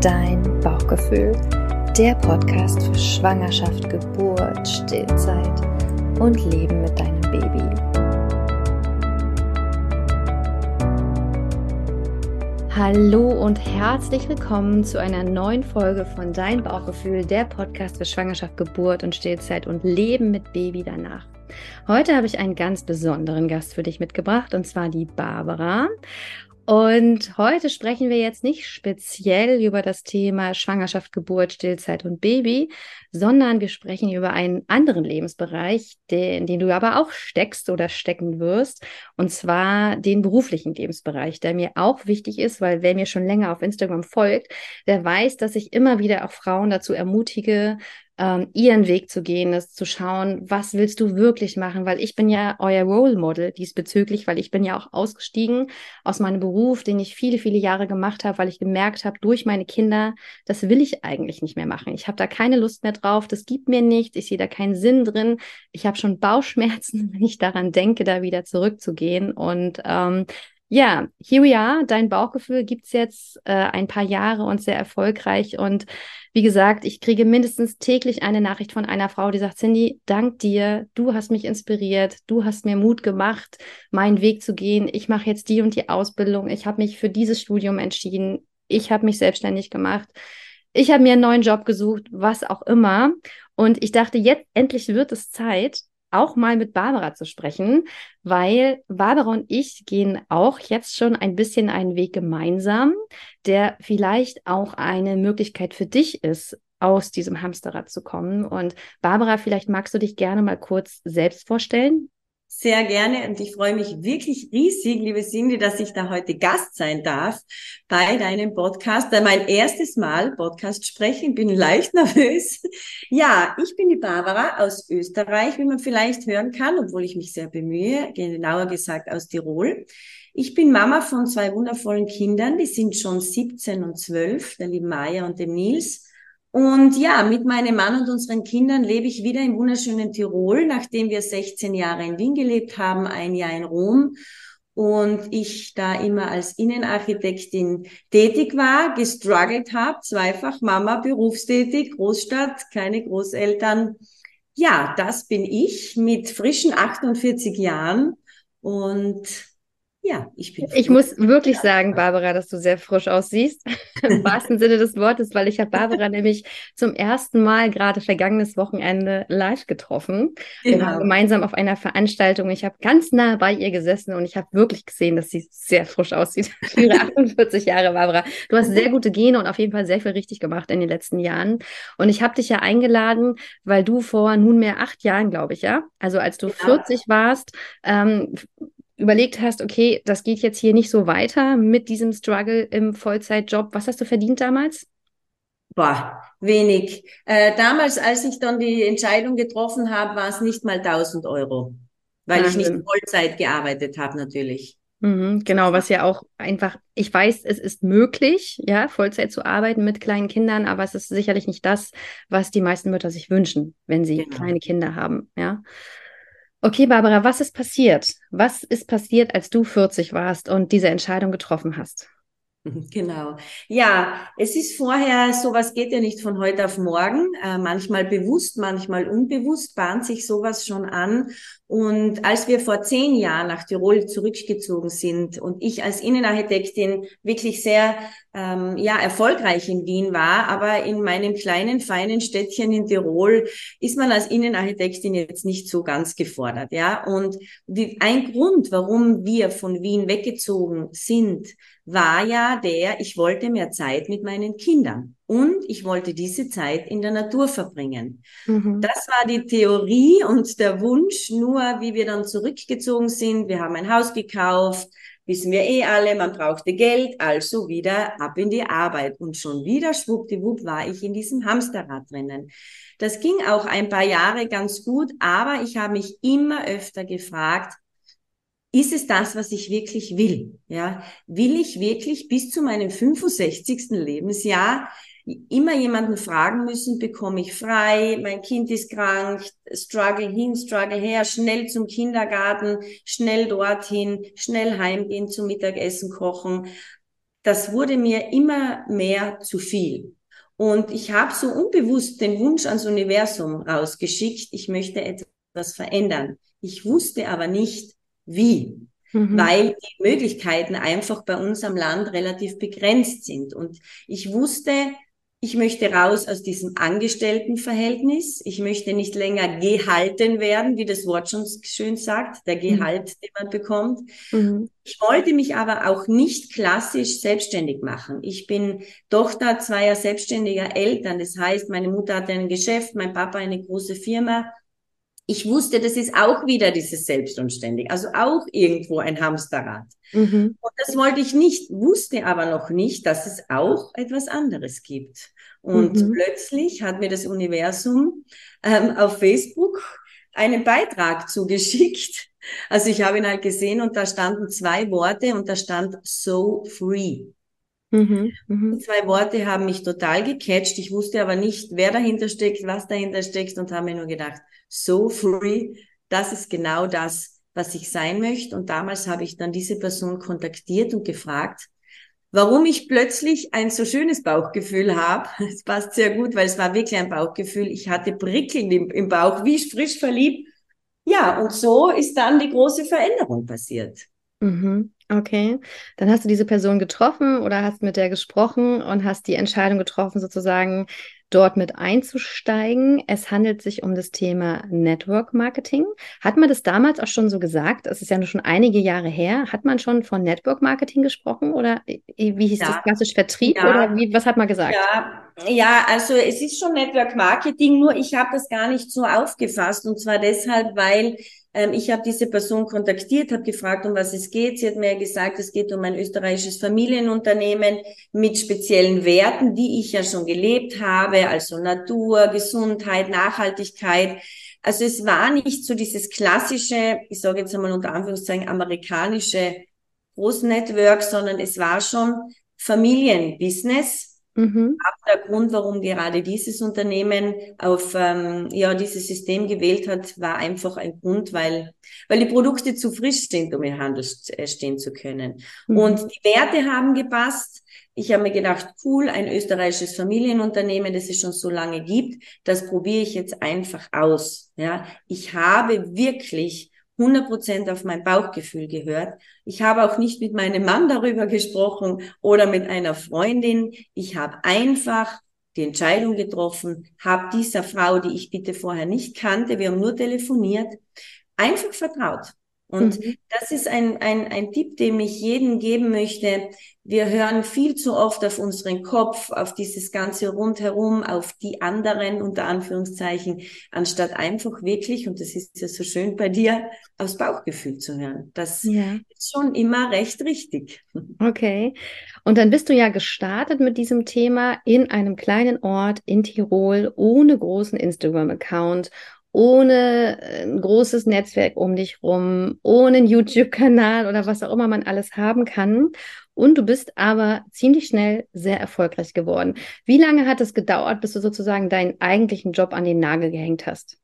Dein Bauchgefühl, der Podcast für Schwangerschaft, Geburt, Stillzeit und Leben mit deinem Baby. Hallo und herzlich willkommen zu einer neuen Folge von Dein Bauchgefühl, der Podcast für Schwangerschaft, Geburt und Stillzeit und Leben mit Baby danach. Heute habe ich einen ganz besonderen Gast für dich mitgebracht und zwar die Barbara. Und heute sprechen wir jetzt nicht speziell über das Thema Schwangerschaft, Geburt, Stillzeit und Baby, sondern wir sprechen über einen anderen Lebensbereich, den, in den du aber auch steckst oder stecken wirst, und zwar den beruflichen Lebensbereich, der mir auch wichtig ist, weil wer mir schon länger auf Instagram folgt, der weiß, dass ich immer wieder auch Frauen dazu ermutige, ähm, ihren Weg zu gehen, ist zu schauen, was willst du wirklich machen, weil ich bin ja euer Role Model diesbezüglich, weil ich bin ja auch ausgestiegen aus meinem Beruf, den ich viele, viele Jahre gemacht habe, weil ich gemerkt habe, durch meine Kinder, das will ich eigentlich nicht mehr machen. Ich habe da keine Lust mehr drauf, das gibt mir nichts, ich sehe da keinen Sinn drin. Ich habe schon Bauchschmerzen, wenn ich daran denke, da wieder zurückzugehen und ähm, ja, here we are. Dein Bauchgefühl gibt's jetzt äh, ein paar Jahre und sehr erfolgreich. Und wie gesagt, ich kriege mindestens täglich eine Nachricht von einer Frau, die sagt, Cindy, dank dir, du hast mich inspiriert, du hast mir Mut gemacht, meinen Weg zu gehen. Ich mache jetzt die und die Ausbildung. Ich habe mich für dieses Studium entschieden. Ich habe mich selbstständig gemacht. Ich habe mir einen neuen Job gesucht, was auch immer. Und ich dachte, jetzt endlich wird es Zeit, auch mal mit Barbara zu sprechen, weil Barbara und ich gehen auch jetzt schon ein bisschen einen Weg gemeinsam, der vielleicht auch eine Möglichkeit für dich ist, aus diesem Hamsterrad zu kommen. Und Barbara, vielleicht magst du dich gerne mal kurz selbst vorstellen. Sehr gerne und ich freue mich wirklich riesig, liebe Cindy, dass ich da heute Gast sein darf bei deinem Podcast. Mein erstes Mal Podcast sprechen, bin leicht nervös. Ja, ich bin die Barbara aus Österreich, wie man vielleicht hören kann, obwohl ich mich sehr bemühe, genauer gesagt aus Tirol. Ich bin Mama von zwei wundervollen Kindern, die sind schon 17 und 12, der lieben Maya und dem Nils. Und ja, mit meinem Mann und unseren Kindern lebe ich wieder im wunderschönen Tirol, nachdem wir 16 Jahre in Wien gelebt haben, ein Jahr in Rom und ich da immer als Innenarchitektin tätig war, gestruggelt habe, zweifach Mama, berufstätig, Großstadt, keine Großeltern. Ja, das bin ich mit frischen 48 Jahren und ja, ich bin. Ich muss wirklich sagen, Barbara, dass du sehr frisch aussiehst. Im wahrsten Sinne des Wortes, weil ich habe Barbara nämlich zum ersten Mal gerade vergangenes Wochenende live getroffen. Wir genau. waren gemeinsam auf einer Veranstaltung. Ich habe ganz nah bei ihr gesessen und ich habe wirklich gesehen, dass sie sehr frisch aussieht. Ihre 48 Jahre, Barbara. Du hast sehr gute Gene und auf jeden Fall sehr viel richtig gemacht in den letzten Jahren. Und ich habe dich ja eingeladen, weil du vor nunmehr acht Jahren, glaube ich, ja, also als du genau. 40 warst, ähm, überlegt hast, okay, das geht jetzt hier nicht so weiter mit diesem Struggle im Vollzeitjob. Was hast du verdient damals? Boah, wenig. Äh, damals, als ich dann die Entscheidung getroffen habe, war es nicht mal 1000 Euro, weil Wahnsinn. ich nicht Vollzeit gearbeitet habe natürlich. Mhm, genau, was ja auch einfach, ich weiß, es ist möglich, ja, Vollzeit zu arbeiten mit kleinen Kindern, aber es ist sicherlich nicht das, was die meisten Mütter sich wünschen, wenn sie genau. kleine Kinder haben, ja. Okay, Barbara, was ist passiert? Was ist passiert, als du 40 warst und diese Entscheidung getroffen hast? Genau. Ja, es ist vorher, sowas geht ja nicht von heute auf morgen. Äh, manchmal bewusst, manchmal unbewusst bahnt sich sowas schon an. Und als wir vor zehn Jahren nach Tirol zurückgezogen sind und ich als Innenarchitektin wirklich sehr ähm, ja erfolgreich in Wien war, aber in meinem kleinen feinen Städtchen in Tirol ist man als Innenarchitektin jetzt nicht so ganz gefordert, ja. Und die, ein Grund, warum wir von Wien weggezogen sind, war ja der, ich wollte mehr Zeit mit meinen Kindern und ich wollte diese Zeit in der Natur verbringen. Mhm. Das war die Theorie und der Wunsch, nur wie wir dann zurückgezogen sind. Wir haben ein Haus gekauft, wissen wir eh alle, man brauchte Geld, also wieder ab in die Arbeit. Und schon wieder, schwuppdiwupp, war ich in diesem Hamsterrad drinnen. Das ging auch ein paar Jahre ganz gut, aber ich habe mich immer öfter gefragt, ist es das, was ich wirklich will? Ja, will ich wirklich bis zu meinem 65. Lebensjahr immer jemanden fragen müssen, bekomme ich frei, mein Kind ist krank, struggle hin, struggle her, schnell zum Kindergarten, schnell dorthin, schnell heimgehen zum Mittagessen kochen. das wurde mir immer mehr zu viel. Und ich habe so unbewusst den Wunsch ans Universum rausgeschickt, ich möchte etwas verändern. Ich wusste aber nicht, wie, mhm. weil die Möglichkeiten einfach bei uns am Land relativ begrenzt sind. Und ich wusste, ich möchte raus aus diesem Angestelltenverhältnis. Ich möchte nicht länger gehalten werden, wie das Wort schon schön sagt, der mhm. Gehalt, mhm. den man bekommt. Mhm. Ich wollte mich aber auch nicht klassisch selbstständig machen. Ich bin Tochter zweier selbstständiger Eltern. Das heißt, meine Mutter hatte ein Geschäft, mein Papa eine große Firma ich wusste, das ist auch wieder dieses Selbstständig, also auch irgendwo ein Hamsterrad. Mhm. Und das wollte ich nicht, wusste aber noch nicht, dass es auch etwas anderes gibt. Und mhm. plötzlich hat mir das Universum ähm, auf Facebook einen Beitrag zugeschickt. Also ich habe ihn halt gesehen und da standen zwei Worte und da stand so free. Mhm, mh. Die zwei Worte haben mich total gecatcht. Ich wusste aber nicht, wer dahinter steckt, was dahinter steckt und habe mir nur gedacht, so free, das ist genau das, was ich sein möchte. Und damals habe ich dann diese Person kontaktiert und gefragt, warum ich plötzlich ein so schönes Bauchgefühl habe. Es passt sehr gut, weil es war wirklich ein Bauchgefühl. Ich hatte Prickeln im, im Bauch, wie frisch verliebt. Ja, und so ist dann die große Veränderung passiert. Mhm. Okay, dann hast du diese Person getroffen oder hast mit der gesprochen und hast die Entscheidung getroffen, sozusagen dort mit einzusteigen. Es handelt sich um das Thema Network Marketing. Hat man das damals auch schon so gesagt? Es ist ja nur schon einige Jahre her. Hat man schon von Network Marketing gesprochen oder wie hieß ja. das klassisch Vertrieb ja. oder wie, was hat man gesagt? Ja. ja, also es ist schon Network Marketing, nur ich habe das gar nicht so aufgefasst und zwar deshalb, weil ähm, ich habe diese Person kontaktiert, habe gefragt, um was es geht. Sie hat mir gesagt, es geht um ein österreichisches Familienunternehmen mit speziellen Werten, die ich ja schon gelebt habe, also Natur, Gesundheit, Nachhaltigkeit. Also es war nicht so dieses klassische, ich sage jetzt einmal unter Anführungszeichen, amerikanische Großnetwork, sondern es war schon Familienbusiness Mhm. Aber der Grund, warum gerade dieses Unternehmen auf ähm, ja dieses System gewählt hat, war einfach ein Grund, weil weil die Produkte zu frisch sind, um im Handel äh, stehen zu können. Mhm. Und die Werte haben gepasst. Ich habe mir gedacht, cool, ein österreichisches Familienunternehmen, das es schon so lange gibt, das probiere ich jetzt einfach aus. Ja, ich habe wirklich 100% auf mein Bauchgefühl gehört. Ich habe auch nicht mit meinem Mann darüber gesprochen oder mit einer Freundin. Ich habe einfach die Entscheidung getroffen, habe dieser Frau, die ich bitte vorher nicht kannte, wir haben nur telefoniert, einfach vertraut. Und mhm. das ist ein, ein, ein Tipp, den ich jedem geben möchte. Wir hören viel zu oft auf unseren Kopf, auf dieses ganze rundherum, auf die anderen, unter Anführungszeichen, anstatt einfach wirklich, und das ist ja so schön bei dir, aufs Bauchgefühl zu hören. Das ja. ist schon immer recht richtig. Okay. Und dann bist du ja gestartet mit diesem Thema in einem kleinen Ort in Tirol ohne großen Instagram-Account ohne äh, ein großes Netzwerk um dich rum, ohne einen YouTube-Kanal oder was auch immer man alles haben kann. Und du bist aber ziemlich schnell sehr erfolgreich geworden. Wie lange hat es gedauert, bis du sozusagen deinen eigentlichen Job an den Nagel gehängt hast?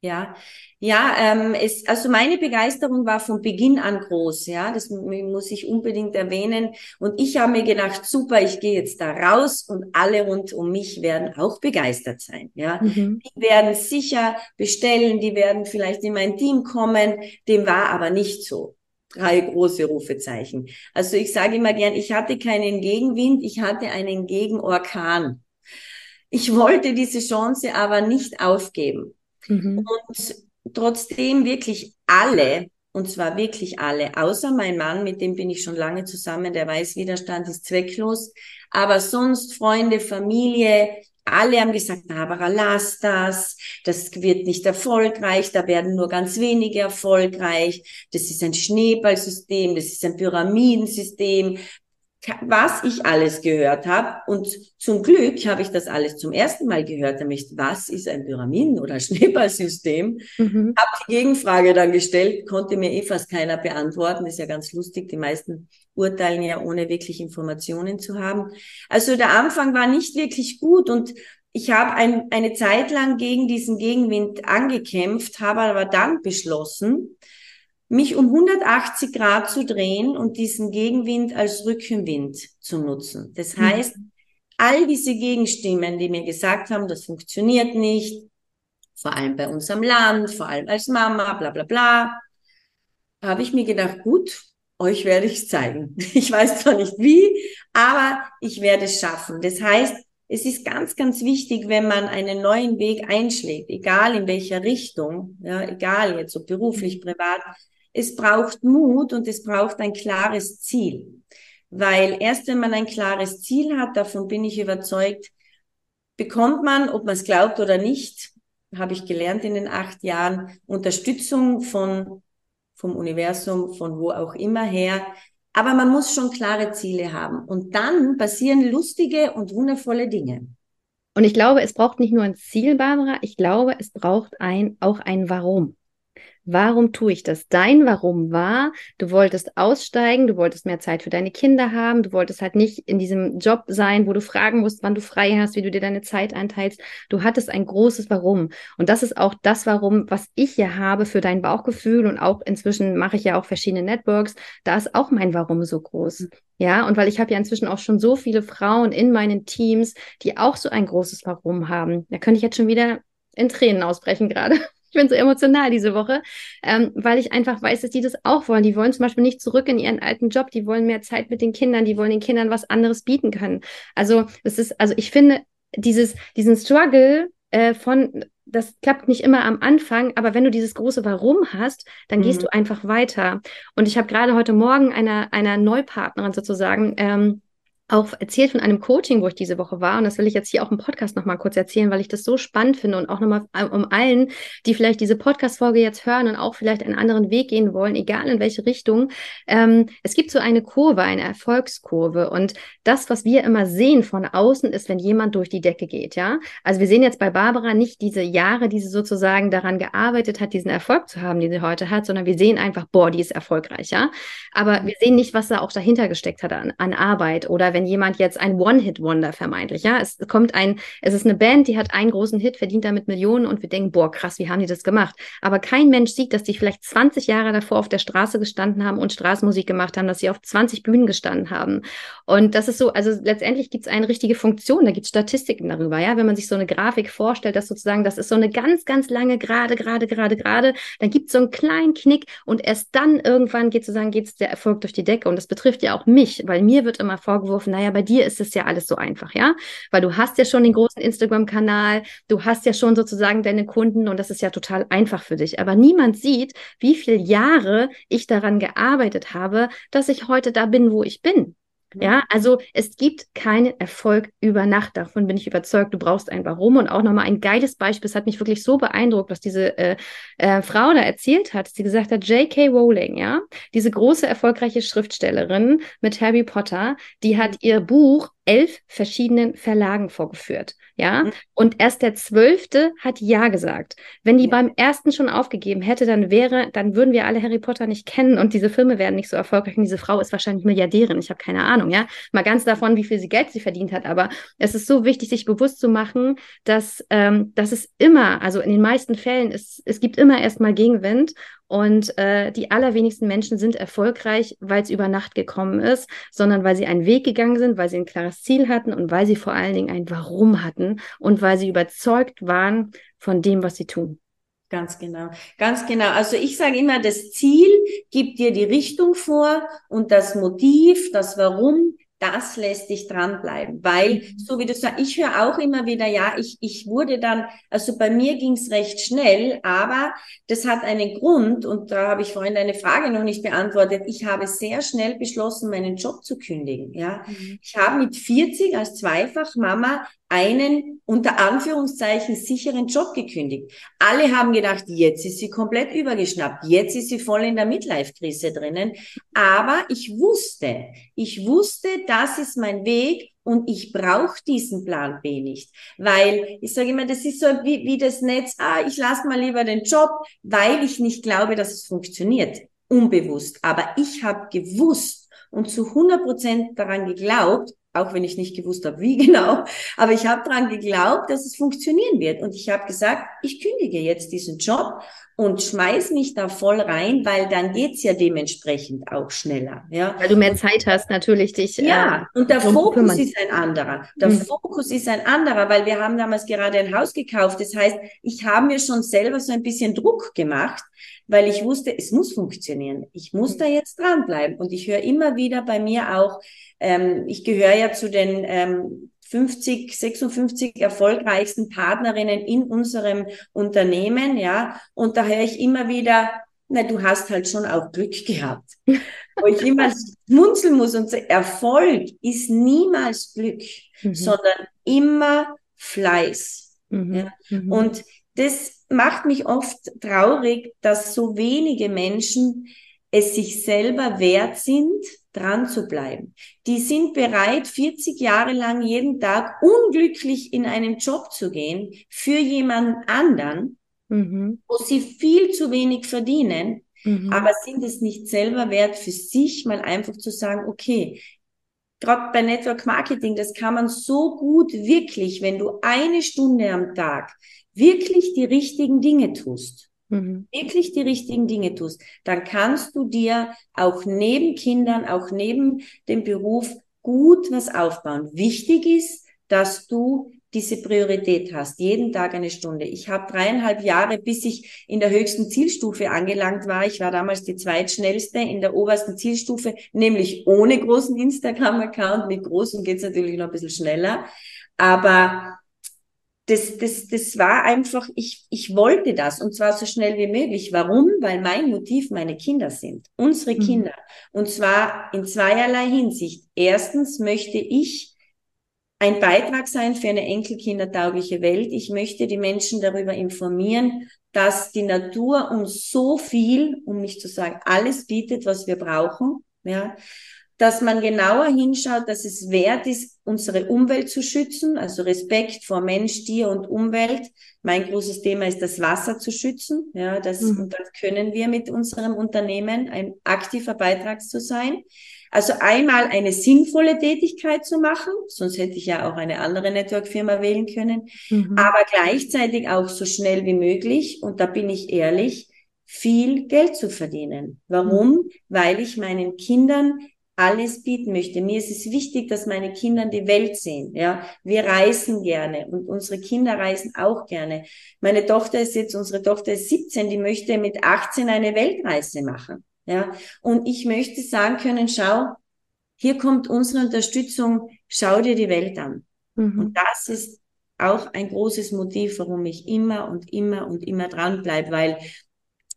Ja, ja, ähm, es, also meine Begeisterung war von Beginn an groß, ja, das muss ich unbedingt erwähnen. Und ich habe mir gedacht, super, ich gehe jetzt da raus und alle rund um mich werden auch begeistert sein, ja. Mhm. Die werden sicher bestellen, die werden vielleicht in mein Team kommen. Dem war aber nicht so. Drei große Rufezeichen. Also ich sage immer gern, ich hatte keinen Gegenwind, ich hatte einen Gegenorkan. Ich wollte diese Chance aber nicht aufgeben. Mhm. Und trotzdem wirklich alle, und zwar wirklich alle, außer mein Mann, mit dem bin ich schon lange zusammen, der weiß, Widerstand ist zwecklos, aber sonst Freunde, Familie, alle haben gesagt, Barbara, lass das, das wird nicht erfolgreich, da werden nur ganz wenige erfolgreich, das ist ein Schneeballsystem, das ist ein Pyramidensystem, was ich alles gehört habe. Und zum Glück habe ich das alles zum ersten Mal gehört, nämlich was ist ein Pyramiden- oder Schneeballsystem. Mhm. Habe die Gegenfrage dann gestellt, konnte mir eh fast keiner beantworten. Ist ja ganz lustig. Die meisten urteilen ja ohne wirklich Informationen zu haben. Also der Anfang war nicht wirklich gut und ich habe ein, eine Zeit lang gegen diesen Gegenwind angekämpft, habe aber dann beschlossen, mich um 180 Grad zu drehen und diesen Gegenwind als Rückenwind zu nutzen. Das mhm. heißt, all diese Gegenstimmen, die mir gesagt haben, das funktioniert nicht, vor allem bei uns am Land, vor allem als Mama, bla bla bla, habe ich mir gedacht, gut, euch werde ich es zeigen. Ich weiß zwar nicht wie, aber ich werde es schaffen. Das heißt, es ist ganz, ganz wichtig, wenn man einen neuen Weg einschlägt, egal in welcher Richtung, ja, egal jetzt ob beruflich, privat, es braucht Mut und es braucht ein klares Ziel. Weil erst wenn man ein klares Ziel hat, davon bin ich überzeugt, bekommt man, ob man es glaubt oder nicht, habe ich gelernt in den acht Jahren, Unterstützung von, vom Universum, von wo auch immer her. Aber man muss schon klare Ziele haben. Und dann passieren lustige und wundervolle Dinge. Und ich glaube, es braucht nicht nur ein Ziel, Barbara, ich glaube, es braucht ein, auch ein Warum. Warum tue ich das? Dein Warum war, du wolltest aussteigen, du wolltest mehr Zeit für deine Kinder haben, du wolltest halt nicht in diesem Job sein, wo du fragen musst, wann du frei hast, wie du dir deine Zeit einteilst. Du hattest ein großes Warum. Und das ist auch das Warum, was ich ja habe für dein Bauchgefühl und auch inzwischen mache ich ja auch verschiedene Networks. Da ist auch mein Warum so groß. Mhm. Ja, und weil ich habe ja inzwischen auch schon so viele Frauen in meinen Teams, die auch so ein großes Warum haben. Da könnte ich jetzt schon wieder in Tränen ausbrechen gerade. Ich bin so emotional diese Woche, ähm, weil ich einfach weiß, dass die das auch wollen. Die wollen zum Beispiel nicht zurück in ihren alten Job, die wollen mehr Zeit mit den Kindern, die wollen den Kindern was anderes bieten können. Also es ist, also ich finde dieses, diesen Struggle äh, von, das klappt nicht immer am Anfang, aber wenn du dieses große Warum hast, dann mhm. gehst du einfach weiter. Und ich habe gerade heute Morgen einer, einer Neupartnerin sozusagen ähm, auch erzählt von einem Coaching, wo ich diese Woche war. Und das will ich jetzt hier auch im Podcast nochmal kurz erzählen, weil ich das so spannend finde und auch nochmal äh, um allen, die vielleicht diese Podcast-Folge jetzt hören und auch vielleicht einen anderen Weg gehen wollen, egal in welche Richtung. Ähm, es gibt so eine Kurve, eine Erfolgskurve. Und das, was wir immer sehen von außen, ist, wenn jemand durch die Decke geht, ja. Also wir sehen jetzt bei Barbara nicht diese Jahre, die sie sozusagen daran gearbeitet hat, diesen Erfolg zu haben, den sie heute hat, sondern wir sehen einfach, boah, die ist erfolgreich, ja. Aber wir sehen nicht, was da auch dahinter gesteckt hat an, an Arbeit oder wenn jemand jetzt ein One-Hit-Wonder vermeintlich, ja, es kommt ein, es ist eine Band, die hat einen großen Hit, verdient damit Millionen und wir denken, boah, krass, wie haben die das gemacht? Aber kein Mensch sieht, dass die vielleicht 20 Jahre davor auf der Straße gestanden haben und Straßenmusik gemacht haben, dass sie auf 20 Bühnen gestanden haben. Und das ist so, also letztendlich gibt es eine richtige Funktion, da gibt es Statistiken darüber, ja, wenn man sich so eine Grafik vorstellt, dass sozusagen, das ist so eine ganz, ganz lange gerade, gerade, gerade, gerade, dann gibt es so einen kleinen Knick und erst dann irgendwann geht sozusagen, geht der Erfolg durch die Decke. Und das betrifft ja auch mich, weil mir wird immer vorgeworfen, naja, bei dir ist es ja alles so einfach, ja? Weil du hast ja schon den großen Instagram-Kanal, du hast ja schon sozusagen deine Kunden und das ist ja total einfach für dich. Aber niemand sieht, wie viele Jahre ich daran gearbeitet habe, dass ich heute da bin, wo ich bin. Ja, also es gibt keinen Erfolg über Nacht. Davon bin ich überzeugt. Du brauchst ein Warum. Und auch nochmal ein geiles Beispiel. Es hat mich wirklich so beeindruckt, was diese äh, äh, Frau da erzählt hat. Sie gesagt hat, J.K. Rowling, ja, diese große erfolgreiche Schriftstellerin mit Harry Potter, die hat mhm. ihr Buch elf verschiedenen Verlagen vorgeführt. Ja, mhm. und erst der zwölfte hat Ja gesagt. Wenn die ja. beim ersten schon aufgegeben hätte, dann wäre, dann würden wir alle Harry Potter nicht kennen und diese Filme wären nicht so erfolgreich. Und diese Frau ist wahrscheinlich Milliardärin. Ich habe keine Ahnung, ja. Mal ganz davon, wie viel sie Geld sie verdient hat. Aber es ist so wichtig, sich bewusst zu machen, dass, ähm, dass es immer, also in den meisten Fällen, es, es gibt immer erstmal Gegenwind und äh, die allerwenigsten Menschen sind erfolgreich, weil es über Nacht gekommen ist, sondern weil sie einen Weg gegangen sind, weil sie ein klares Ziel hatten und weil sie vor allen Dingen ein Warum hatten und weil sie überzeugt waren von dem, was sie tun. Ganz genau, ganz genau. Also ich sage immer, das Ziel gibt dir die Richtung vor und das Motiv, das Warum das lässt dich dranbleiben, weil, mhm. so wie du sagst, ich höre auch immer wieder, ja, ich, ich wurde dann, also bei mir ging es recht schnell, aber das hat einen Grund und da habe ich vorhin deine Frage noch nicht beantwortet. Ich habe sehr schnell beschlossen, meinen Job zu kündigen, ja. Mhm. Ich habe mit 40 als Zweifachmama einen unter Anführungszeichen sicheren Job gekündigt. Alle haben gedacht, jetzt ist sie komplett übergeschnappt, jetzt ist sie voll in der Midlife-Krise drinnen. Aber ich wusste, ich wusste, das ist mein Weg und ich brauche diesen Plan B nicht. Weil ich sage immer, das ist so wie, wie das Netz, ah, ich lasse mal lieber den Job, weil ich nicht glaube, dass es funktioniert. Unbewusst. Aber ich habe gewusst und zu 100 Prozent daran geglaubt, auch wenn ich nicht gewusst habe, wie genau. Aber ich habe daran geglaubt, dass es funktionieren wird. Und ich habe gesagt, ich kündige jetzt diesen Job und schmeiß mich da voll rein, weil dann geht's ja dementsprechend auch schneller. Ja? Weil du mehr Zeit hast, natürlich dich. Ja, äh, und der Fokus ist ein anderer. Der mhm. Fokus ist ein anderer, weil wir haben damals gerade ein Haus gekauft. Das heißt, ich habe mir schon selber so ein bisschen Druck gemacht, weil ich wusste, es muss funktionieren. Ich muss mhm. da jetzt dranbleiben. Und ich höre immer wieder bei mir auch, ähm, ich gehöre ja zu den ähm, 50, 56 erfolgreichsten Partnerinnen in unserem Unternehmen, ja. Und da höre ich immer wieder, na, du hast halt schon auch Glück gehabt. Wo ich immer schmunzeln muss und sagen, Erfolg ist niemals Glück, mhm. sondern immer Fleiß. Mhm. Ja? Mhm. Und das macht mich oft traurig, dass so wenige Menschen es sich selber wert sind, dran zu bleiben. Die sind bereit, 40 Jahre lang jeden Tag unglücklich in einen Job zu gehen für jemanden anderen, mhm. wo sie viel zu wenig verdienen, mhm. aber sind es nicht selber wert, für sich mal einfach zu sagen, okay, gerade bei Network Marketing, das kann man so gut wirklich, wenn du eine Stunde am Tag wirklich die richtigen Dinge tust mhm. wirklich die richtigen Dinge tust, dann kannst du dir auch neben Kindern, auch neben dem Beruf gut was aufbauen. Wichtig ist, dass du diese Priorität hast, jeden Tag eine Stunde. Ich habe dreieinhalb Jahre, bis ich in der höchsten Zielstufe angelangt war. Ich war damals die zweitschnellste in der obersten Zielstufe, nämlich ohne großen Instagram-Account. Mit großen geht's natürlich noch ein bisschen schneller. Aber das, das, das war einfach, ich, ich wollte das und zwar so schnell wie möglich. Warum? Weil mein Motiv meine Kinder sind, unsere mhm. Kinder. Und zwar in zweierlei Hinsicht. Erstens möchte ich ein Beitrag sein für eine enkelkindertaugliche Welt. Ich möchte die Menschen darüber informieren, dass die Natur uns so viel, um nicht zu sagen alles bietet, was wir brauchen. Ja, dass man genauer hinschaut, dass es wert ist, unsere Umwelt zu schützen, also Respekt vor Mensch, Tier und Umwelt. Mein großes Thema ist das Wasser zu schützen. Ja, das, mhm. und das können wir mit unserem Unternehmen, ein aktiver Beitrag zu sein. Also einmal eine sinnvolle Tätigkeit zu machen, sonst hätte ich ja auch eine andere Network-Firma wählen können, mhm. aber gleichzeitig auch so schnell wie möglich, und da bin ich ehrlich, viel Geld zu verdienen. Warum? Mhm. Weil ich meinen Kindern alles bieten möchte. Mir ist es wichtig, dass meine Kinder die Welt sehen. Ja, wir reisen gerne und unsere Kinder reisen auch gerne. Meine Tochter ist jetzt, unsere Tochter ist 17, die möchte mit 18 eine Weltreise machen. Ja, und ich möchte sagen können, schau, hier kommt unsere Unterstützung, schau dir die Welt an. Mhm. Und das ist auch ein großes Motiv, warum ich immer und immer und immer dran bleibe, weil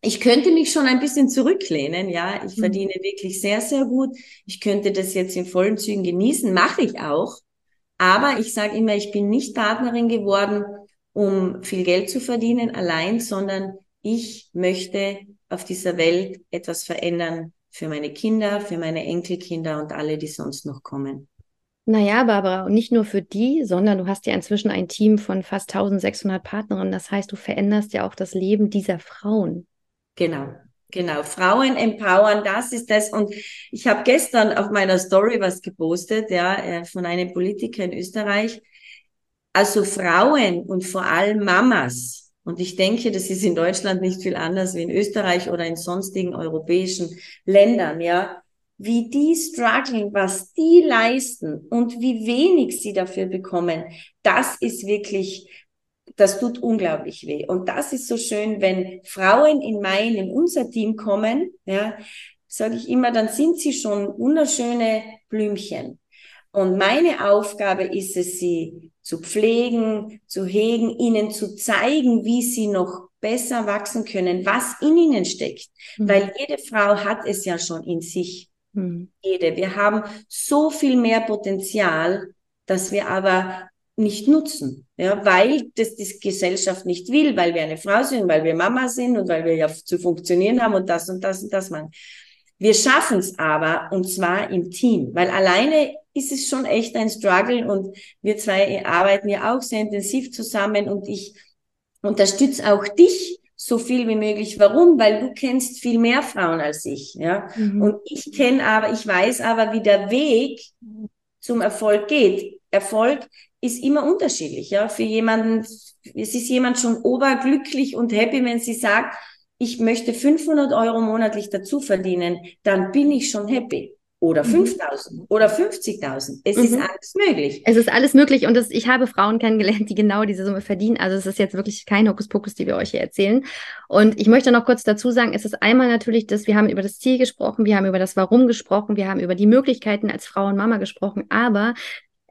ich könnte mich schon ein bisschen zurücklehnen, ja. Ich mhm. verdiene wirklich sehr, sehr gut. Ich könnte das jetzt in vollen Zügen genießen, mache ich auch. Aber ich sage immer, ich bin nicht Partnerin geworden, um viel Geld zu verdienen allein, sondern ich möchte auf dieser Welt etwas verändern für meine Kinder, für meine Enkelkinder und alle, die sonst noch kommen. Naja, Barbara, und nicht nur für die, sondern du hast ja inzwischen ein Team von fast 1600 Partnerinnen. Das heißt, du veränderst ja auch das Leben dieser Frauen. Genau. Genau, Frauen empowern, das ist das. Und ich habe gestern auf meiner Story was gepostet, ja, äh, von einem Politiker in Österreich. Also Frauen und vor allem Mamas. Und ich denke, das ist in Deutschland nicht viel anders wie in Österreich oder in sonstigen europäischen Ländern, ja. Wie die strugglen, was die leisten und wie wenig sie dafür bekommen, das ist wirklich das tut unglaublich weh. Und das ist so schön, wenn Frauen in mein, in unser Team kommen, ja, sage ich immer, dann sind sie schon wunderschöne Blümchen. Und meine Aufgabe ist es, sie zu pflegen, zu hegen, ihnen zu zeigen, wie sie noch besser wachsen können, was in ihnen steckt. Mhm. Weil jede Frau hat es ja schon in sich. Mhm. Jede. Wir haben so viel mehr Potenzial, dass wir aber nicht nutzen, ja, weil das die Gesellschaft nicht will, weil wir eine Frau sind, weil wir Mama sind und weil wir ja zu funktionieren haben und das und das und das machen. Wir schaffen es aber und zwar im Team, weil alleine ist es schon echt ein Struggle und wir zwei arbeiten ja auch sehr intensiv zusammen und ich unterstütze auch dich so viel wie möglich. Warum? Weil du kennst viel mehr Frauen als ich, ja. Mhm. Und ich kenne aber, ich weiß aber, wie der Weg zum Erfolg geht. Erfolg ist immer unterschiedlich, ja. Für jemanden, es ist jemand schon oberglücklich und happy, wenn sie sagt, ich möchte 500 Euro monatlich dazu verdienen, dann bin ich schon happy oder 5000 mhm. oder 50.000. Es mhm. ist alles möglich. Es ist alles möglich und das, ich habe Frauen kennengelernt, die genau diese Summe verdienen. Also es ist jetzt wirklich kein Hokuspokus, die wir euch hier erzählen. Und ich möchte noch kurz dazu sagen, es ist einmal natürlich, dass wir haben über das Ziel gesprochen, wir haben über das Warum gesprochen, wir haben über die Möglichkeiten als Frau und Mama gesprochen, aber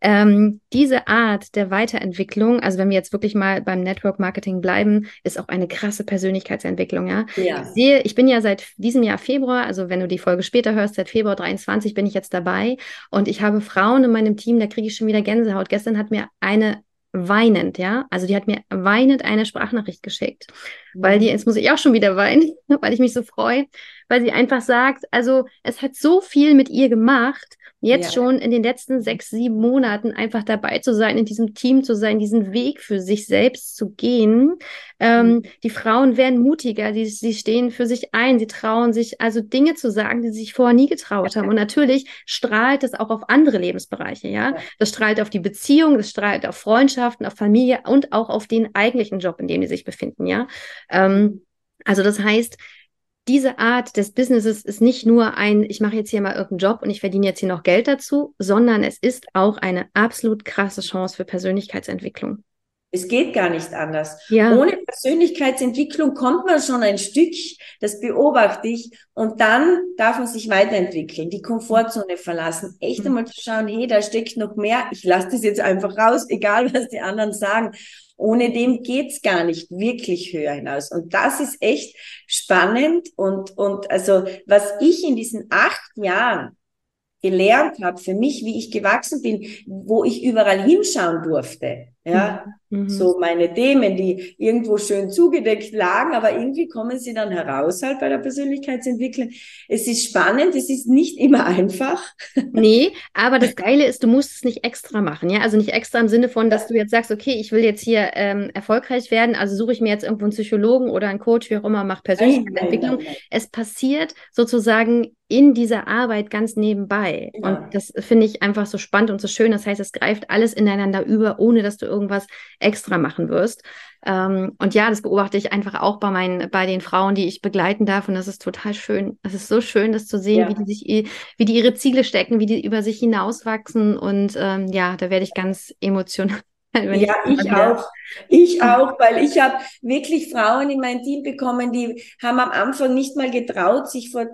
ähm, diese Art der Weiterentwicklung, also wenn wir jetzt wirklich mal beim Network Marketing bleiben, ist auch eine krasse Persönlichkeitsentwicklung, ja. ja. Ich sehe, ich bin ja seit diesem Jahr Februar, also wenn du die Folge später hörst, seit Februar 23 bin ich jetzt dabei und ich habe Frauen in meinem Team, da kriege ich schon wieder Gänsehaut. Gestern hat mir eine weinend, ja, also die hat mir weinend eine Sprachnachricht geschickt, mhm. weil die, jetzt muss ich auch schon wieder weinen, weil ich mich so freue, weil sie einfach sagt, also es hat so viel mit ihr gemacht, jetzt ja. schon in den letzten sechs, sieben Monaten einfach dabei zu sein, in diesem Team zu sein, diesen Weg für sich selbst zu gehen. Ähm, mhm. Die Frauen werden mutiger, die, sie stehen für sich ein, sie trauen sich also Dinge zu sagen, die sie sich vorher nie getraut haben. Und natürlich strahlt das auch auf andere Lebensbereiche, ja. Das strahlt auf die Beziehung, das strahlt auf Freundschaften, auf Familie und auch auf den eigentlichen Job, in dem sie sich befinden, ja. Ähm, also das heißt, diese Art des Businesses ist nicht nur ein, ich mache jetzt hier mal irgendeinen Job und ich verdiene jetzt hier noch Geld dazu, sondern es ist auch eine absolut krasse Chance für Persönlichkeitsentwicklung. Es geht gar nicht anders. Ja. Ohne Persönlichkeitsentwicklung kommt man schon ein Stück, das beobachte ich, und dann darf man sich weiterentwickeln, die Komfortzone verlassen, echt mhm. einmal zu schauen, hey, da steckt noch mehr, ich lasse das jetzt einfach raus, egal was die anderen sagen. Ohne dem geht's gar nicht wirklich höher hinaus. Und das ist echt spannend. Und, und also, was ich in diesen acht Jahren gelernt habe, für mich, wie ich gewachsen bin, wo ich überall hinschauen durfte, ja, mhm. So meine Themen, die irgendwo schön zugedeckt lagen, aber irgendwie kommen sie dann heraus halt bei der Persönlichkeitsentwicklung. Es ist spannend, es ist nicht immer einfach. Nee, aber das Geile ist, du musst es nicht extra machen, ja, also nicht extra im Sinne von, dass du jetzt sagst, okay, ich will jetzt hier ähm, erfolgreich werden, also suche ich mir jetzt irgendwo einen Psychologen oder einen Coach, wie auch immer, mach Persönlichkeitsentwicklung. Nein, nein, nein, es passiert sozusagen in dieser Arbeit ganz nebenbei. Ja. Und das finde ich einfach so spannend und so schön. Das heißt, es greift alles ineinander über, ohne dass du irgendwas extra machen wirst. Ähm, und ja, das beobachte ich einfach auch bei meinen, bei den Frauen, die ich begleiten darf. Und das ist total schön. Es ist so schön, das zu sehen, ja. wie die sich, wie die ihre Ziele stecken, wie die über sich hinauswachsen. Und ähm, ja, da werde ich ganz emotional ja, ich, auch. Ich auch, weil ich habe wirklich Frauen in mein Team bekommen, die haben am Anfang nicht mal getraut, sich vor,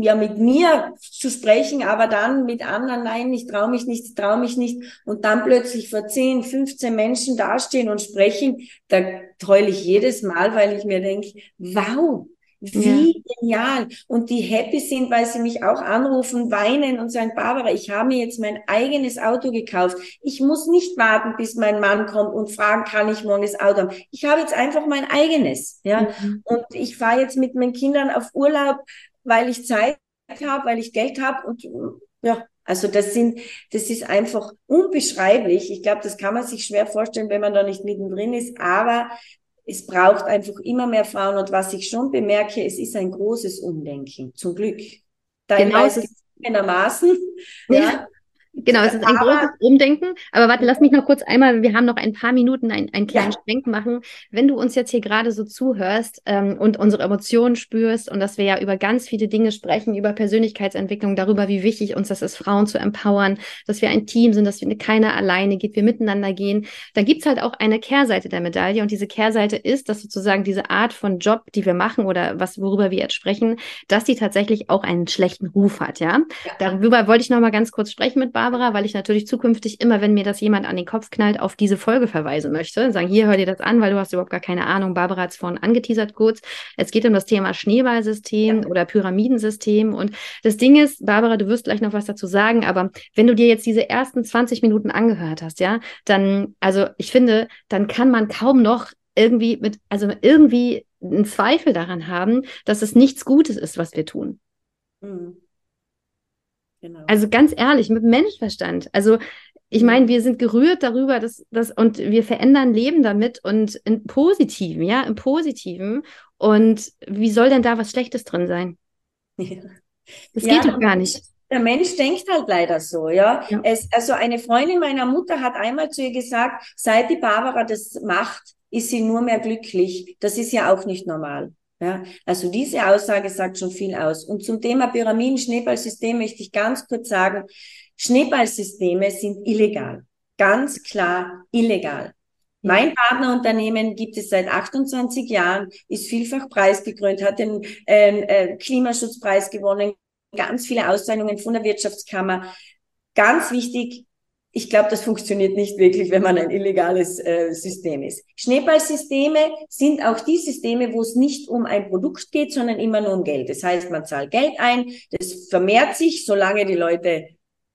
ja, mit mir zu sprechen, aber dann mit anderen, nein, ich traue mich nicht, ich traue mich nicht. Und dann plötzlich vor 10, 15 Menschen dastehen und sprechen, da heule ich jedes Mal, weil ich mir denke, wow, wie ja. genial. Und die happy sind, weil sie mich auch anrufen, weinen und sagen, Barbara, ich habe mir jetzt mein eigenes Auto gekauft. Ich muss nicht warten, bis mein Mann kommt und fragen, kann ich morgen das Auto haben. Ich habe jetzt einfach mein eigenes. Ja. Mhm. Und ich fahre jetzt mit meinen Kindern auf Urlaub, weil ich Zeit habe, weil ich Geld habe und ja, also das sind, das ist einfach unbeschreiblich. Ich glaube, das kann man sich schwer vorstellen, wenn man da nicht mittendrin ist. Aber es braucht einfach immer mehr Frauen und was ich schon bemerke, es ist ein großes Umdenken, zum Glück. Teilweise genau, Maßen, ja. ja. Genau, es ist ein aber, großes Umdenken. Aber warte, lass mich noch kurz einmal, wir haben noch ein paar Minuten einen, einen kleinen ja. Schwenk machen. Wenn du uns jetzt hier gerade so zuhörst ähm, und unsere Emotionen spürst und dass wir ja über ganz viele Dinge sprechen, über Persönlichkeitsentwicklung, darüber, wie wichtig uns das ist, Frauen zu empowern, dass wir ein Team sind, dass wir keiner alleine geht, wir miteinander gehen, dann gibt's halt auch eine Kehrseite der Medaille. Und diese Kehrseite ist, dass sozusagen diese Art von Job, die wir machen oder was, worüber wir jetzt sprechen, dass die tatsächlich auch einen schlechten Ruf hat, ja. ja. Darüber wollte ich noch mal ganz kurz sprechen mit Barbara. Barbara, weil ich natürlich zukünftig immer, wenn mir das jemand an den Kopf knallt, auf diese Folge verweisen möchte. Sagen, hier, hör dir das an, weil du hast überhaupt gar keine Ahnung. Barbara hat es vorhin angeteasert kurz. Es geht um das Thema Schneeballsystem ja. oder Pyramidensystem. Und das Ding ist, Barbara, du wirst gleich noch was dazu sagen, aber wenn du dir jetzt diese ersten 20 Minuten angehört hast, ja, dann, also ich finde, dann kann man kaum noch irgendwie mit, also irgendwie einen Zweifel daran haben, dass es nichts Gutes ist, was wir tun. Mhm. Genau. Also ganz ehrlich, mit Menschverstand. Also ich meine, wir sind gerührt darüber, dass das und wir verändern Leben damit und im Positiven, ja, im Positiven. Und wie soll denn da was Schlechtes drin sein? Ja. Das ja, geht doch gar nicht. der Mensch denkt halt leider so, ja. ja. Es, also eine Freundin meiner Mutter hat einmal zu ihr gesagt, seit die Barbara das macht, ist sie nur mehr glücklich. Das ist ja auch nicht normal. Ja, also diese Aussage sagt schon viel aus. Und zum Thema Pyramiden-Schneeballsystem möchte ich ganz kurz sagen, Schneeballsysteme sind illegal. Ganz klar illegal. Mein Partnerunternehmen gibt es seit 28 Jahren, ist vielfach preisgekrönt, hat den äh, äh, Klimaschutzpreis gewonnen, ganz viele Auszeichnungen von der Wirtschaftskammer. Ganz wichtig, ich glaube, das funktioniert nicht wirklich, wenn man ein illegales äh, System ist. Schneeballsysteme sind auch die Systeme, wo es nicht um ein Produkt geht, sondern immer nur um Geld. Das heißt, man zahlt Geld ein, das vermehrt sich, solange die Leute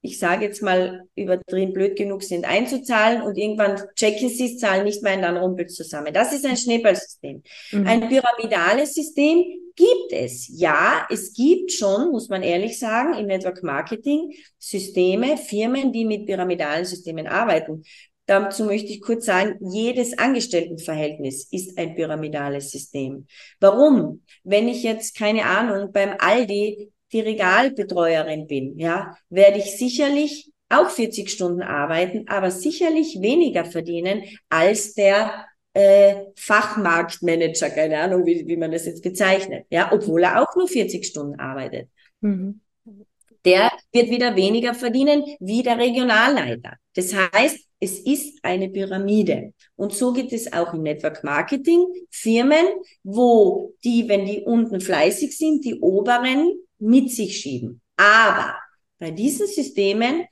ich sage jetzt mal, übertrieben blöd genug sind einzuzahlen und irgendwann checken sie es, zahlen nicht mehr und dann rumpelt zusammen. Das ist ein Schneeballsystem. Mhm. Ein pyramidales System gibt es. Ja, es gibt schon, muss man ehrlich sagen, im Network Marketing Systeme, Firmen, die mit pyramidalen Systemen arbeiten. Dazu möchte ich kurz sagen, jedes Angestelltenverhältnis ist ein pyramidales System. Warum? Wenn ich jetzt, keine Ahnung, beim Aldi die Regalbetreuerin bin, ja, werde ich sicherlich auch 40 Stunden arbeiten, aber sicherlich weniger verdienen als der äh, Fachmarktmanager, keine Ahnung, wie, wie man das jetzt bezeichnet, ja, obwohl er auch nur 40 Stunden arbeitet. Mhm. Der wird wieder weniger verdienen wie der Regionalleiter. Das heißt, es ist eine Pyramide. Und so gibt es auch im Network Marketing Firmen, wo die, wenn die unten fleißig sind, die oberen mit sich schieben. Aber bei diesen Systemen,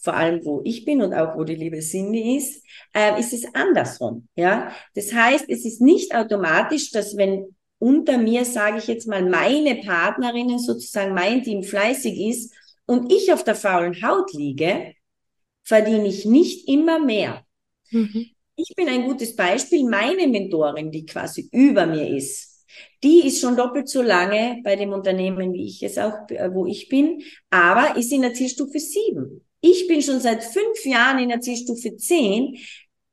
vor allem wo ich bin und auch wo die liebe Cindy ist, äh, ist es andersrum. Ja, das heißt, es ist nicht automatisch, dass wenn unter mir, sage ich jetzt mal, meine Partnerinnen sozusagen mein Team fleißig ist und ich auf der faulen Haut liege, verdiene ich nicht immer mehr. Mhm. Ich bin ein gutes Beispiel. Meine Mentorin, die quasi über mir ist, die ist schon doppelt so lange bei dem Unternehmen, wie ich es auch, äh, wo ich bin, aber ist in der Zielstufe 7. Ich bin schon seit fünf Jahren in der Zielstufe 10.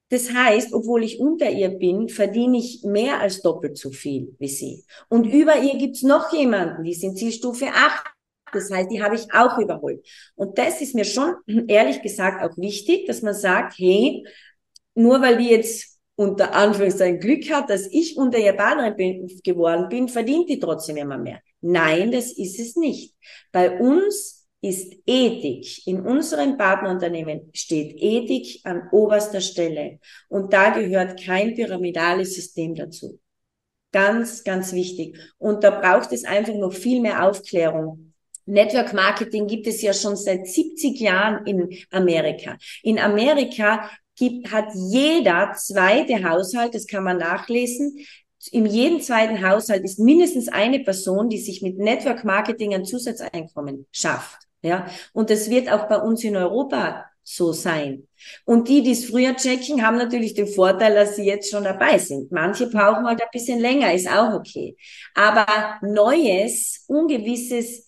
Das heißt, obwohl ich unter ihr bin, verdiene ich mehr als doppelt so viel wie sie. Und über ihr gibt's noch jemanden, die ist in Zielstufe 8. Das heißt, die habe ich auch überholt. Und das ist mir schon, ehrlich gesagt, auch wichtig, dass man sagt, hey, nur weil die jetzt unter Anführungszeichen Glück hat, dass ich unter ihr Partnerin bin, geworden bin, verdient die trotzdem immer mehr. Nein, das ist es nicht. Bei uns ist Ethik, in unserem Partnerunternehmen steht Ethik an oberster Stelle. Und da gehört kein pyramidales System dazu. Ganz, ganz wichtig. Und da braucht es einfach noch viel mehr Aufklärung. Network Marketing gibt es ja schon seit 70 Jahren in Amerika. In Amerika gibt, hat jeder zweite Haushalt, das kann man nachlesen, in jedem zweiten Haushalt ist mindestens eine Person, die sich mit Network Marketing ein Zusatzeinkommen schafft. Ja, und das wird auch bei uns in Europa so sein. Und die, die es früher checken, haben natürlich den Vorteil, dass sie jetzt schon dabei sind. Manche brauchen halt ein bisschen länger, ist auch okay. Aber Neues, Ungewisses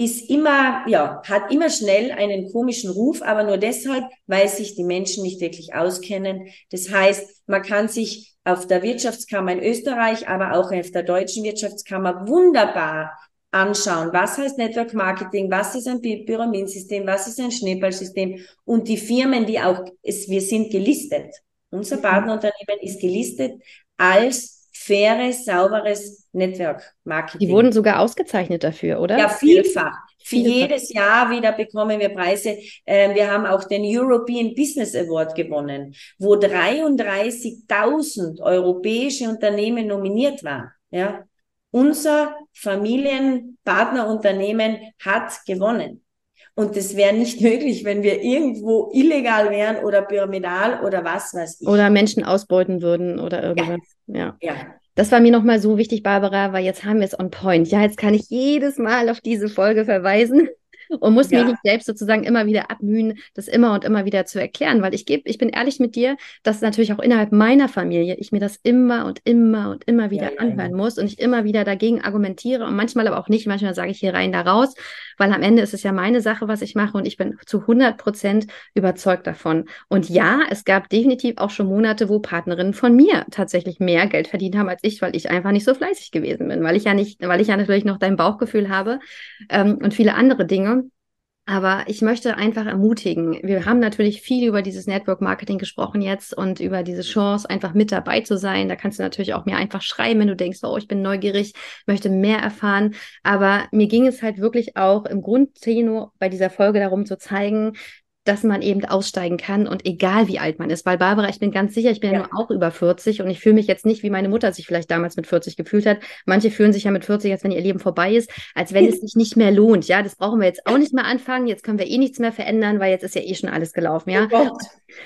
ist immer, ja, hat immer schnell einen komischen Ruf, aber nur deshalb, weil sich die Menschen nicht wirklich auskennen. Das heißt, man kann sich auf der Wirtschaftskammer in Österreich, aber auch auf der deutschen Wirtschaftskammer wunderbar anschauen, was heißt Network Marketing, was ist ein Pyramidensystem, was ist ein Schneeballsystem und die Firmen, die auch, es, wir sind gelistet. Unser mhm. Partnerunternehmen ist gelistet als faires, sauberes Network Marketing. Die wurden sogar ausgezeichnet dafür, oder? Ja, vielfach. Für jedes Jahr wieder bekommen wir Preise. Ähm, wir haben auch den European Business Award gewonnen, wo 33.000 europäische Unternehmen nominiert waren. Ja, unser Familienpartnerunternehmen hat gewonnen. Und das wäre nicht möglich, wenn wir irgendwo illegal wären oder pyramidal oder was weiß ich. Oder Menschen ausbeuten würden oder irgendwas. Ja. ja. ja. Das war mir nochmal so wichtig, Barbara, weil jetzt haben wir es on point. Ja, jetzt kann ich jedes Mal auf diese Folge verweisen. Und muss ja. mir nicht selbst sozusagen immer wieder abmühen, das immer und immer wieder zu erklären, weil ich gebe, ich bin ehrlich mit dir, dass natürlich auch innerhalb meiner Familie ich mir das immer und immer und immer wieder ja, anhören muss und ich immer wieder dagegen argumentiere und manchmal aber auch nicht, manchmal sage ich hier rein, da raus, weil am Ende ist es ja meine Sache, was ich mache und ich bin zu 100 Prozent überzeugt davon. Und ja, es gab definitiv auch schon Monate, wo Partnerinnen von mir tatsächlich mehr Geld verdient haben als ich, weil ich einfach nicht so fleißig gewesen bin, weil ich ja nicht, weil ich ja natürlich noch dein Bauchgefühl habe ähm, und viele andere Dinge. Aber ich möchte einfach ermutigen. Wir haben natürlich viel über dieses Network Marketing gesprochen jetzt und über diese Chance, einfach mit dabei zu sein. Da kannst du natürlich auch mir einfach schreiben, wenn du denkst, oh, ich bin neugierig, möchte mehr erfahren. Aber mir ging es halt wirklich auch im Grundtenor bei dieser Folge darum zu zeigen, dass man eben aussteigen kann und egal wie alt man ist, weil Barbara, ich bin ganz sicher, ich bin ja, ja nur auch über 40 und ich fühle mich jetzt nicht, wie meine Mutter sich vielleicht damals mit 40 gefühlt hat. Manche fühlen sich ja mit 40, als wenn ihr Leben vorbei ist, als wenn es sich nicht mehr lohnt. Ja, das brauchen wir jetzt auch nicht mehr anfangen. Jetzt können wir eh nichts mehr verändern, weil jetzt ist ja eh schon alles gelaufen. Ja, oh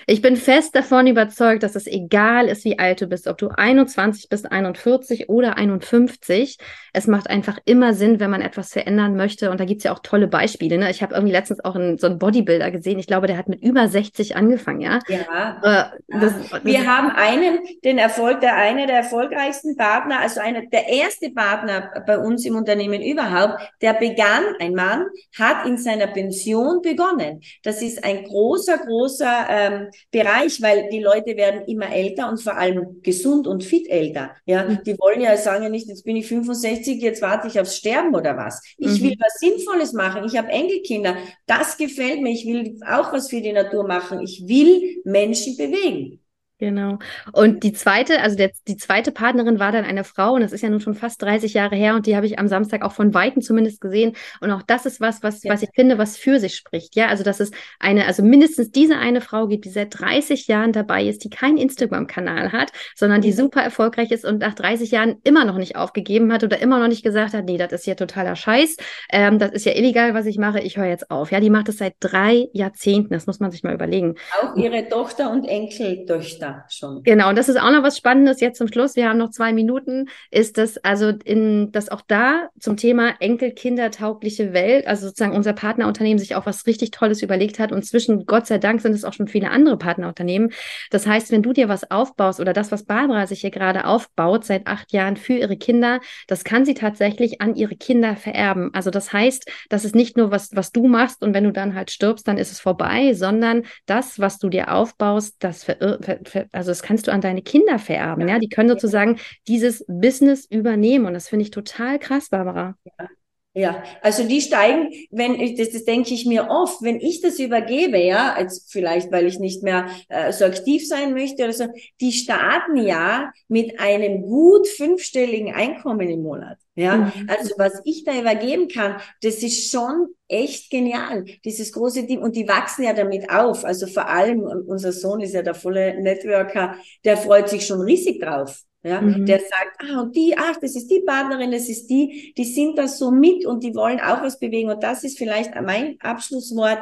ich bin fest davon überzeugt, dass es egal ist, wie alt du bist, ob du 21 bist, 41 oder 51. Es macht einfach immer Sinn, wenn man etwas verändern möchte. Und da gibt es ja auch tolle Beispiele. Ne? Ich habe irgendwie letztens auch einen, so einen Bodybuilder gesehen. Ich glaube, der hat mit über 60 angefangen, ja. Ja. Äh, das, das, Wir haben einen, den Erfolg, der eine der erfolgreichsten Partner, also einer der erste Partner bei uns im Unternehmen überhaupt, der begann, ein Mann, hat in seiner Pension begonnen. Das ist ein großer, großer ähm, Bereich, weil die Leute werden immer älter und vor allem gesund und fit älter. Ja, mhm. die wollen ja sagen ja nicht, jetzt bin ich 65, jetzt warte ich aufs Sterben oder was. Ich mhm. will was Sinnvolles machen. Ich habe Enkelkinder. Das gefällt mir. Ich will auch was für die Natur machen. Ich will Menschen bewegen. Genau. Und die zweite, also der, die zweite Partnerin war dann eine Frau und das ist ja nun schon fast 30 Jahre her und die habe ich am Samstag auch von Weitem zumindest gesehen. Und auch das ist was, was, ja. was ich finde, was für sich spricht. Ja, also dass es eine, also mindestens diese eine Frau gibt, die seit 30 Jahren dabei ist, die keinen Instagram-Kanal hat, sondern die super erfolgreich ist und nach 30 Jahren immer noch nicht aufgegeben hat oder immer noch nicht gesagt hat, nee, das ist ja totaler Scheiß, ähm, das ist ja illegal, was ich mache, ich höre jetzt auf. Ja, die macht es seit drei Jahrzehnten, das muss man sich mal überlegen. Auch ihre Tochter und Enkeltöchter da schon. Genau, und das ist auch noch was Spannendes jetzt zum Schluss. Wir haben noch zwei Minuten. Ist das also in das auch da zum Thema Enkelkindertaugliche Welt, also sozusagen unser Partnerunternehmen sich auch was richtig Tolles überlegt hat. Und zwischen Gott sei Dank sind es auch schon viele andere Partnerunternehmen. Das heißt, wenn du dir was aufbaust oder das, was Barbara sich hier gerade aufbaut seit acht Jahren für ihre Kinder, das kann sie tatsächlich an ihre Kinder vererben. Also das heißt, das ist nicht nur was, was du machst und wenn du dann halt stirbst, dann ist es vorbei, sondern das, was du dir aufbaust, das ver, ver, also das kannst du an deine Kinder vererben, ja. ja? Die können sozusagen dieses Business übernehmen und das finde ich total krass, Barbara. Ja. Ja, also die steigen, wenn ich, das, das denke ich mir oft, wenn ich das übergebe, ja, als vielleicht, weil ich nicht mehr äh, so aktiv sein möchte oder so, die starten ja mit einem gut fünfstelligen Einkommen im Monat. Ja, mhm. also was ich da übergeben kann, das ist schon echt genial, dieses große Team. Und die wachsen ja damit auf. Also vor allem, unser Sohn ist ja der volle Networker, der freut sich schon riesig drauf. Ja, mhm. der sagt, ah, und die, ach, das ist die Partnerin, das ist die, die sind da so mit und die wollen auch was bewegen. Und das ist vielleicht mein Abschlusswort.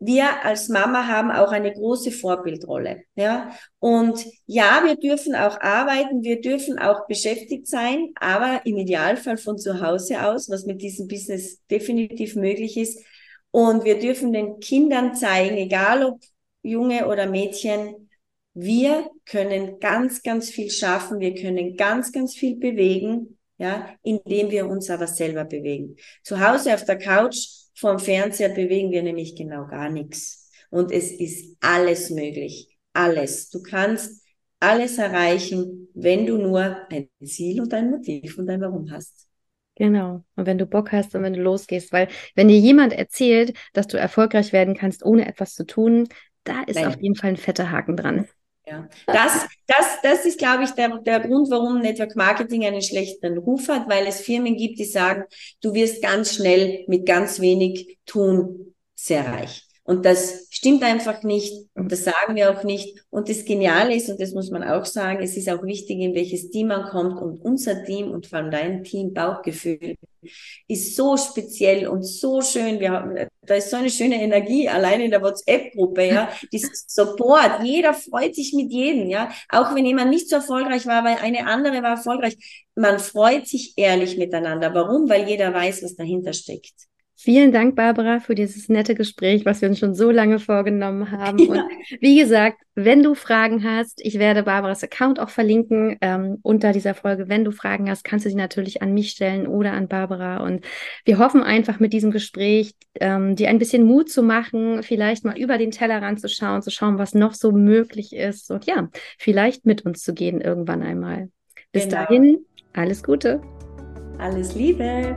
Wir als Mama haben auch eine große Vorbildrolle. Ja, und ja, wir dürfen auch arbeiten, wir dürfen auch beschäftigt sein, aber im Idealfall von zu Hause aus, was mit diesem Business definitiv möglich ist. Und wir dürfen den Kindern zeigen, egal ob Junge oder Mädchen, wir können ganz, ganz viel schaffen. Wir können ganz, ganz viel bewegen, ja, indem wir uns aber selber bewegen. Zu Hause auf der Couch vorm Fernseher bewegen wir nämlich genau gar nichts. Und es ist alles möglich. Alles. Du kannst alles erreichen, wenn du nur ein Ziel und ein Motiv und ein Warum hast. Genau. Und wenn du Bock hast und wenn du losgehst, weil wenn dir jemand erzählt, dass du erfolgreich werden kannst, ohne etwas zu tun, da ist Nein. auf jeden Fall ein fetter Haken dran. Ja, das, das, das ist, glaube ich, der, der Grund, warum Network Marketing einen schlechten Ruf hat, weil es Firmen gibt, die sagen, du wirst ganz schnell mit ganz wenig tun sehr reich. Und das stimmt einfach nicht. Und das sagen wir auch nicht. Und das Geniale ist, und das muss man auch sagen, es ist auch wichtig, in welches Team man kommt. Und unser Team und vor allem dein Team Bauchgefühl ist so speziell und so schön. Wir haben, da ist so eine schöne Energie allein in der WhatsApp-Gruppe, ja. Dieses Support. Jeder freut sich mit jedem, ja. Auch wenn jemand nicht so erfolgreich war, weil eine andere war erfolgreich. Man freut sich ehrlich miteinander. Warum? Weil jeder weiß, was dahinter steckt. Vielen Dank, Barbara, für dieses nette Gespräch, was wir uns schon so lange vorgenommen haben. Ja. Und wie gesagt, wenn du Fragen hast, ich werde Barbaras Account auch verlinken ähm, unter dieser Folge. Wenn du Fragen hast, kannst du sie natürlich an mich stellen oder an Barbara. Und wir hoffen einfach mit diesem Gespräch, ähm, dir ein bisschen Mut zu machen, vielleicht mal über den Tellerrand zu schauen, zu schauen, was noch so möglich ist. Und ja, vielleicht mit uns zu gehen irgendwann einmal. Bis genau. dahin, alles Gute. Alles Liebe.